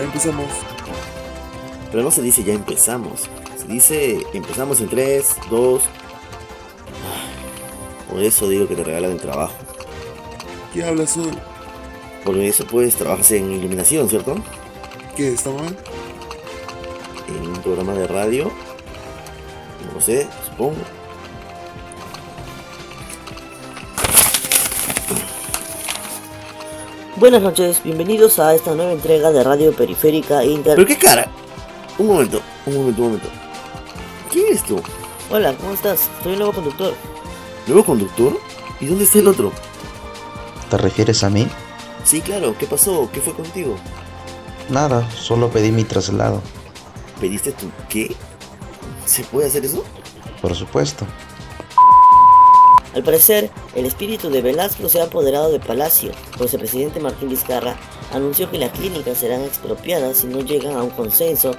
Ya empezamos. Pero no se dice ya empezamos. Se dice empezamos en 3, 2. Por eso digo que te regalan el trabajo. ¿Qué hablas hoy? Porque eso pues trabajas en iluminación, ¿cierto? ¿Qué? ¿Está mal? En un programa de radio. No sé, supongo. Buenas noches, bienvenidos a esta nueva entrega de Radio Periférica Inter. ¿Pero qué cara? Un momento, un momento, un momento. ¿Quién eres tú? Hola, ¿cómo estás? Soy el nuevo conductor. ¿Nuevo conductor? ¿Y dónde está el otro? ¿Te refieres a mí? Sí, claro, ¿qué pasó? ¿Qué fue contigo? Nada, solo pedí mi traslado. ¿Pediste tu qué? ¿Se puede hacer eso? Por supuesto. Al parecer, el espíritu de Velasco se ha apoderado de Palacio, pues el presidente Martín Vizcarra anunció que las clínicas serán expropiadas si no llegan a un consenso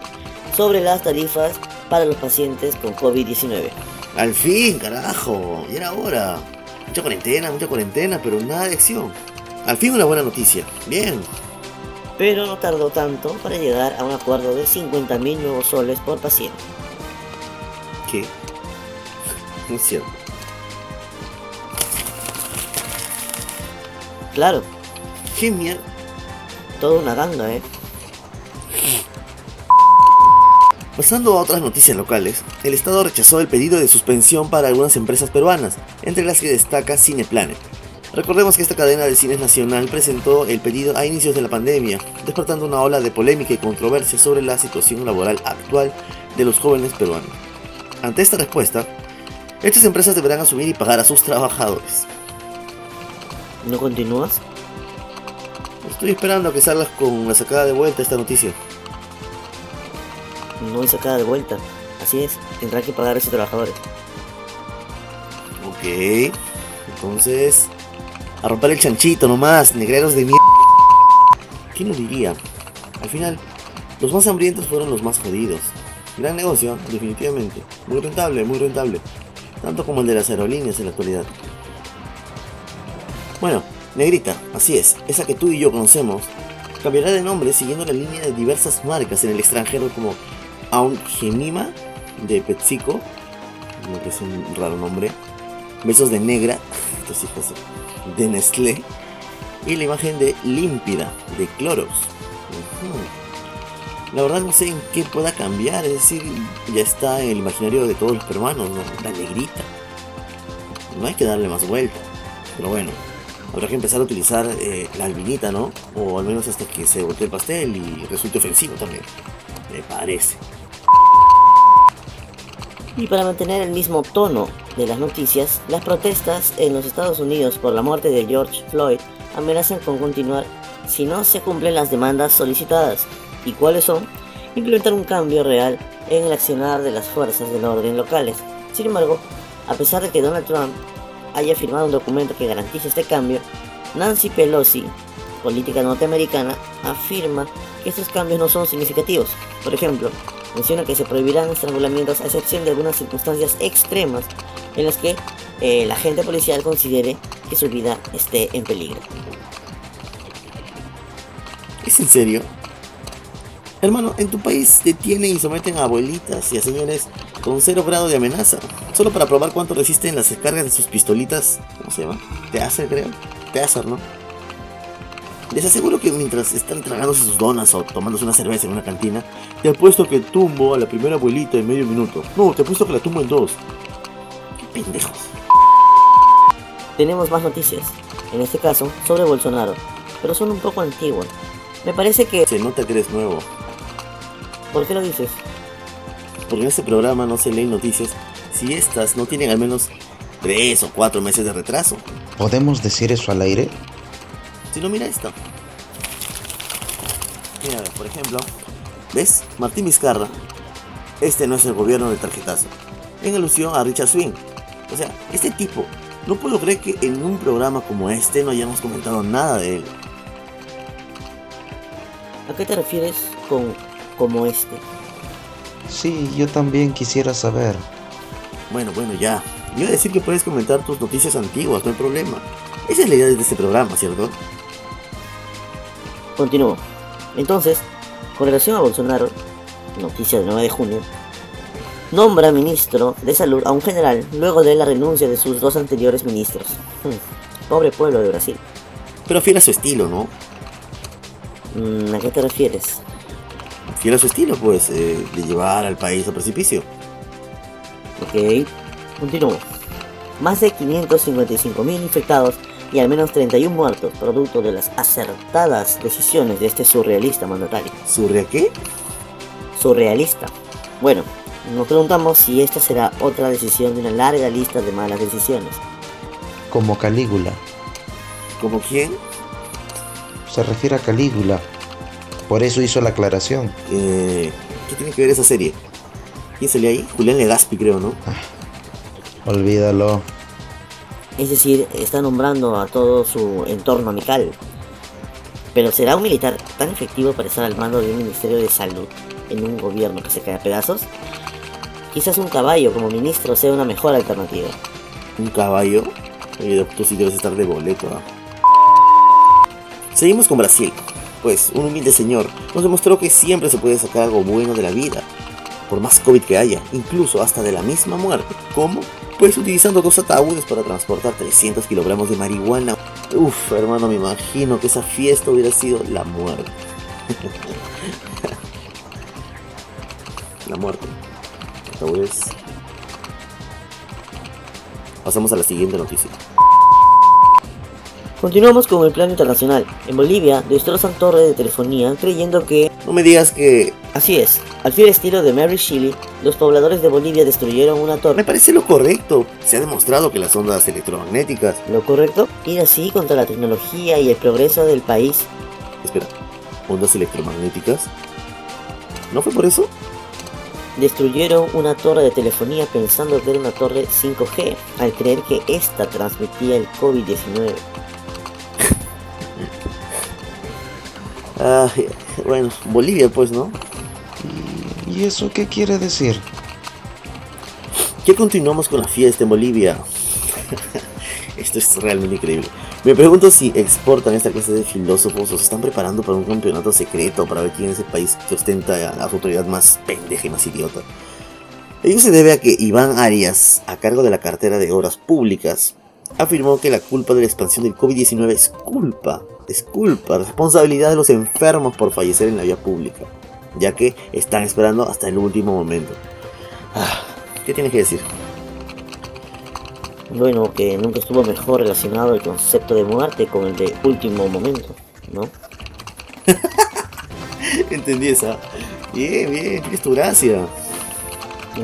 sobre las tarifas para los pacientes con COVID-19. Al fin, carajo, ya era hora. Mucha cuarentena, mucha cuarentena, pero nada de acción. Al fin una buena noticia. Bien. Pero no tardó tanto para llegar a un acuerdo de 50.000 nuevos soles por paciente. ¿Qué? No es cierto. Claro, ¿Qué mierda? toda una ganga, ¿eh? Pasando a otras noticias locales, el Estado rechazó el pedido de suspensión para algunas empresas peruanas, entre las que destaca Cineplanet. Recordemos que esta cadena de cines nacional presentó el pedido a inicios de la pandemia, despertando una ola de polémica y controversia sobre la situación laboral actual de los jóvenes peruanos. Ante esta respuesta, estas empresas deberán asumir y pagar a sus trabajadores. ¿No continúas? Estoy esperando a que salgas con la sacada de vuelta esta noticia. No hay sacada de vuelta. Así es, tendrá que pagar a esos trabajadores. Ok, entonces. A romper el chanchito nomás, negreros de mierda. ¿Quién lo diría? Al final, los más hambrientos fueron los más jodidos. Gran negocio, definitivamente. Muy rentable, muy rentable. Tanto como el de las aerolíneas en la actualidad. Bueno, Negrita, así es, esa que tú y yo conocemos, cambiará de nombre siguiendo la línea de diversas marcas en el extranjero como Aun Gemima de lo que es un raro nombre, Besos de Negra, estos hijos de Nestlé, y la imagen de Límpida de Clorox. La verdad no sé en qué pueda cambiar, es decir, ya está en el imaginario de todos los peruanos, ¿no? La negrita. No hay que darle más vuelta, pero bueno. Habrá que empezar a utilizar eh, la albinita, ¿no? O al menos hasta que se voltee el pastel y resulte ofensivo también. Me parece. Y para mantener el mismo tono de las noticias, las protestas en los Estados Unidos por la muerte de George Floyd amenazan con continuar si no se cumplen las demandas solicitadas. ¿Y cuáles son? Implementar un cambio real en el accionar de las fuerzas del orden locales. Sin embargo, a pesar de que Donald Trump haya firmado un documento que garantice este cambio, Nancy Pelosi, política norteamericana, afirma que estos cambios no son significativos. Por ejemplo, menciona que se prohibirán estrangulamientos a excepción de algunas circunstancias extremas en las que eh, el agente policial considere que su vida esté en peligro. ¿Es en serio? Hermano, en tu país detienen y someten a abuelitas y a señores con cero grado de amenaza, solo para probar cuánto resisten las descargas de sus pistolitas. ¿Cómo se llama? Teaser, creo. Teaser, ¿no? Les aseguro que mientras están tragándose sus donas o tomándose una cerveza en una cantina, te apuesto que tumbo a la primera abuelita en medio minuto. No, te apuesto que la tumbo en dos. Qué pendejos. Tenemos más noticias, en este caso sobre Bolsonaro, pero son un poco antiguas. Me parece que... Se nota que eres nuevo. ¿Por qué lo dices? Porque en este programa no se leen noticias si estas no tienen al menos tres o cuatro meses de retraso. ¿Podemos decir eso al aire? Si no, mira esto. Mira, por ejemplo, ¿ves? Martín Vizcarra. Este no es el gobierno de tarjetazo. En alusión a Richard Swing. O sea, este tipo, no puedo creer que en un programa como este no hayamos comentado nada de él. ¿A qué te refieres con como este? Sí, yo también quisiera saber. Bueno, bueno, ya. Iba a decir que puedes comentar tus noticias antiguas, no hay problema. Esa es la idea de este programa, ¿cierto? Continúo. Entonces, con relación a Bolsonaro, noticia del 9 de junio, nombra ministro de salud a un general luego de la renuncia de sus dos anteriores ministros. Hmm, Pobre pueblo de Brasil. Pero fiel a su estilo, ¿no? Mm, ¿A qué te refieres? Fiel a su estilo, pues, eh, de llevar al país al precipicio. Ok, continúo. Más de 555.000 infectados y al menos 31 muertos, producto de las acertadas decisiones de este surrealista mandatario. ¿Surrea qué? Surrealista. Bueno, nos preguntamos si esta será otra decisión de una larga lista de malas decisiones. Como Calígula. ¿Como quién? Se refiere a Calígula. Por eso hizo la aclaración. Eh, ¿Qué tiene que ver esa serie? ¿Quién salió ahí? Julián Legaspi, creo, ¿no? Olvídalo. Es decir, está nombrando a todo su entorno amical. Pero ¿será un militar tan efectivo para estar al mando de un ministerio de salud en un gobierno que se cae a pedazos? Quizás un caballo como ministro sea una mejor alternativa. ¿Un caballo? Oye, tú sí debes estar de boleto, ¿ah? Seguimos con Brasil. Pues un humilde señor nos demostró que siempre se puede sacar algo bueno de la vida. Por más COVID que haya, incluso hasta de la misma muerte. ¿Cómo? Pues utilizando dos ataúdes para transportar 300 kilogramos de marihuana. Uf, hermano, me imagino que esa fiesta hubiera sido la muerte. la muerte. Ataúdes. Pasamos a la siguiente noticia. Continuamos con el plano internacional. En Bolivia destrozan torre de telefonía creyendo que... No me digas que... Así es, al fiel estilo de Mary Shelley, los pobladores de Bolivia destruyeron una Me torre. parece lo correcto. Se ha demostrado que las ondas electromagnéticas... ¿Lo correcto? Ir así contra la tecnología y el progreso del país. Espera. ¿Ondas electromagnéticas? ¿No fue por eso? Destruyeron una torre de telefonía pensando que era una torre 5G, al creer que esta transmitía el COVID-19. Ah, bueno, Bolivia pues, ¿no? ¿Y, eso qué quiere decir? ¿Qué continuamos con la fiesta en Bolivia? Esto es realmente increíble. Me pregunto si exportan esta clase de filósofos o se están preparando para un campeonato secreto para ver quién es el país que ostenta la autoridad más pendeja y más idiota. Ello se debe a que Iván Arias, a cargo de la cartera de Obras Públicas, afirmó que la culpa de la expansión del COVID-19 es culpa, es culpa, responsabilidad de los enfermos por fallecer en la vía pública, ya que están esperando hasta el último momento. Ah, ¿Qué tienes que decir? Bueno, que nunca estuvo mejor relacionado el concepto de muerte con el de último momento, ¿no? Entendí esa. Bien, bien, tienes tu gracia.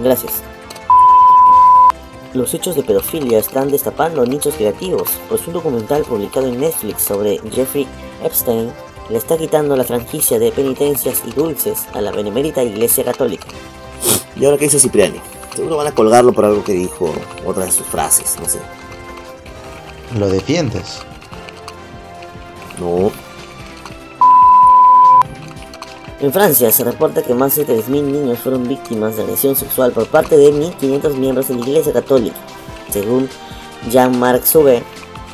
Gracias. Los hechos de pedofilia están destapando nichos creativos, pues un documental publicado en Netflix sobre Jeffrey Epstein le está quitando la franquicia de penitencias y dulces a la benemérita Iglesia Católica. ¿Y ahora qué hizo Cipriani? Seguro van a colgarlo por algo que dijo, otra de sus frases, no sé. ¿Lo defiendes? No, En Francia se reporta que más de 3.000 niños fueron víctimas de agresión sexual por parte de 1.500 miembros de la Iglesia Católica, según Jean-Marc Sauvé,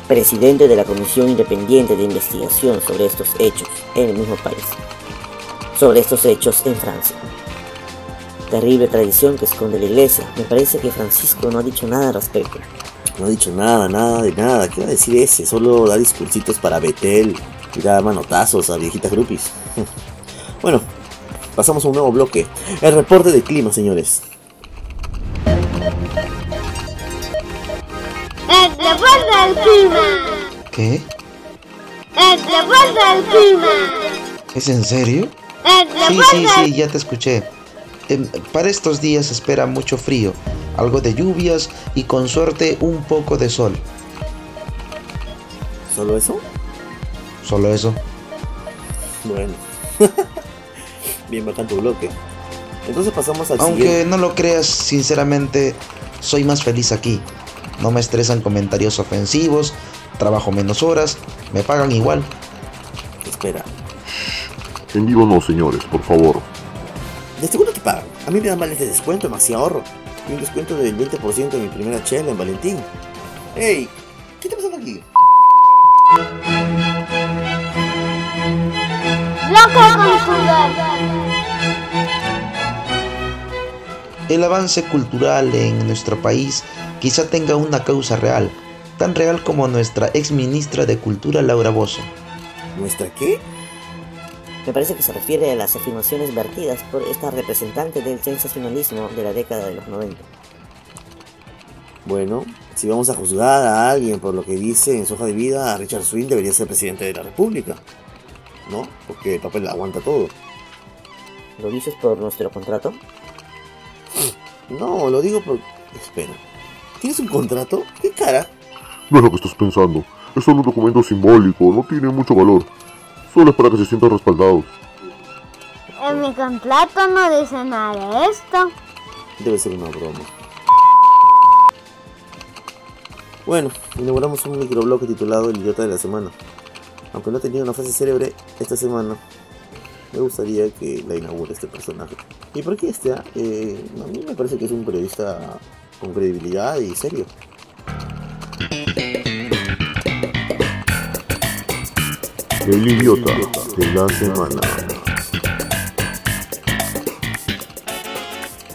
presidente de la Comisión Independiente de Investigación sobre estos hechos en el mismo país. Sobre estos hechos en Francia. Terrible tradición que esconde la Iglesia. Me parece que Francisco no ha dicho nada al respecto. no ha dicho nada, nada de nada. ¿Qué va a decir ese? Solo da discursitos para Betel y da manotazos a viejitas groupies. Bueno, pasamos a un nuevo bloque. El reporte del clima, señores. El reporte del clima. ¿Qué? El reporte del clima. ¿Es en serio? El Sí, sí, sí, ya te escuché. Em, para estos días se espera mucho frío, algo de lluvias y con suerte un poco de sol. ¿Solo eso? Solo eso. Bueno. Bien bacán tu bloque. Entonces pasamos al Aunque siguiente. no lo creas, sinceramente, soy más feliz aquí. No me estresan comentarios ofensivos, trabajo menos horas, me pagan igual. Espera. En vivo no, señores, por favor. ¿De seguro te pagan? A mí me dan vales de descuento, demasiado ahorro. Y un descuento del 20% en mi primera chela en Valentín. ¡Ey! ¿Qué está pasando aquí? bloque El avance cultural en nuestro país quizá tenga una causa real, tan real como nuestra ex ministra de Cultura Laura Bozo. ¿Nuestra qué? Me parece que se refiere a las afirmaciones vertidas por esta representante del sensacionalismo de la década de los 90. Bueno, si vamos a juzgar a alguien por lo que dice en su hoja de vida, Richard Swing debería ser presidente de la República. ¿No? Porque el papel aguanta todo. ¿Lo dices por nuestro contrato? No, lo digo por... Espera. ¿Tienes un contrato? ¿Qué cara? No es lo que estás pensando. Es solo un documento simbólico, no tiene mucho valor. Solo es para que se sientan respaldados. En mi contrato no dice nada de esto. Debe ser una broma. Bueno, inauguramos un microbloque titulado El idiota de la semana. Aunque no ha tenido una frase célebre esta semana, me gustaría que la inaugure este personaje. ¿Y por qué este? ah? Eh, a mí me parece que es un periodista con credibilidad y serio. El idiota de la semana.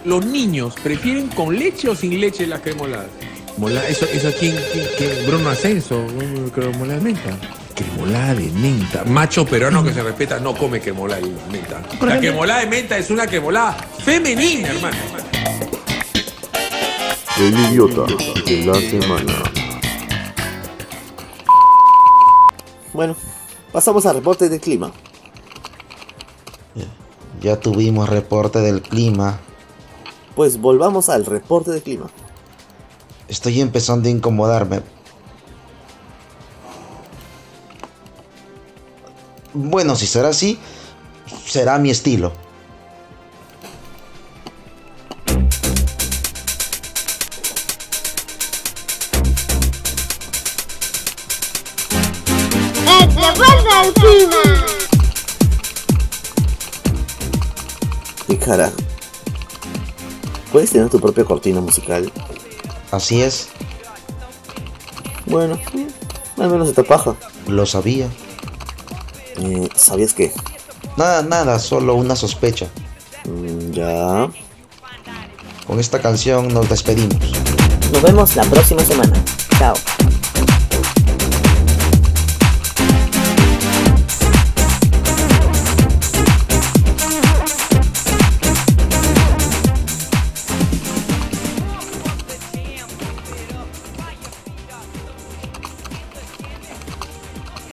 Los niños prefieren con leche o sin leche las cremoladas. Mola, eso, eso quién, quién, quién? Bruno Ascenso, cremolada de menta. Cremolada de menta. Macho peruano que se respeta no come cremolada de menta. La cremolada de menta es una cremolada femenina, hermano. El idiota de la semana. Bueno, pasamos al reporte del clima. Ya tuvimos reporte del clima. Pues volvamos al reporte del clima. Estoy empezando a incomodarme. Bueno, si será así, será mi estilo. El reporte del clima. ¿Qué cara? ¿Puedes tener tu propia cortina musical? Así es, Bueno, al menos esta paja. lo sabía. Eh, ¿Sabías qué? Nada, nada, solo una sospecha. Mm, ya. Con esta canción nos despedimos. Nos vemos la próxima semana. Chao.